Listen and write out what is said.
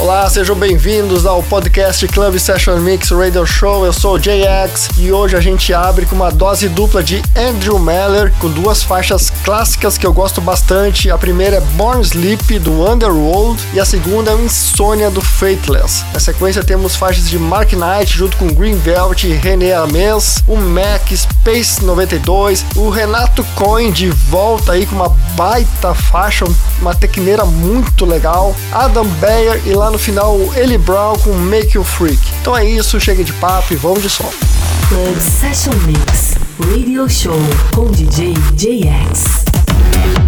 Olá, sejam bem-vindos ao podcast Club Session Mix Radio Show. Eu sou o JX e hoje a gente abre com uma dose dupla de Andrew Meller com duas faixas clássicas que eu gosto bastante. A primeira é Born Sleep do Underworld e a segunda é Insônia do Fateless. Na sequência temos faixas de Mark Knight junto com Green Velvet e René Ames, o Mac Space 92, o Renato Cohen de volta aí com uma baita faixa, uma tecneira muito legal, Adam Beyer e lá no final Eli Brown com Make You Freak. Então é isso, chega de papo e vamos de som. Club Session Mix Radio Show com DJ JX.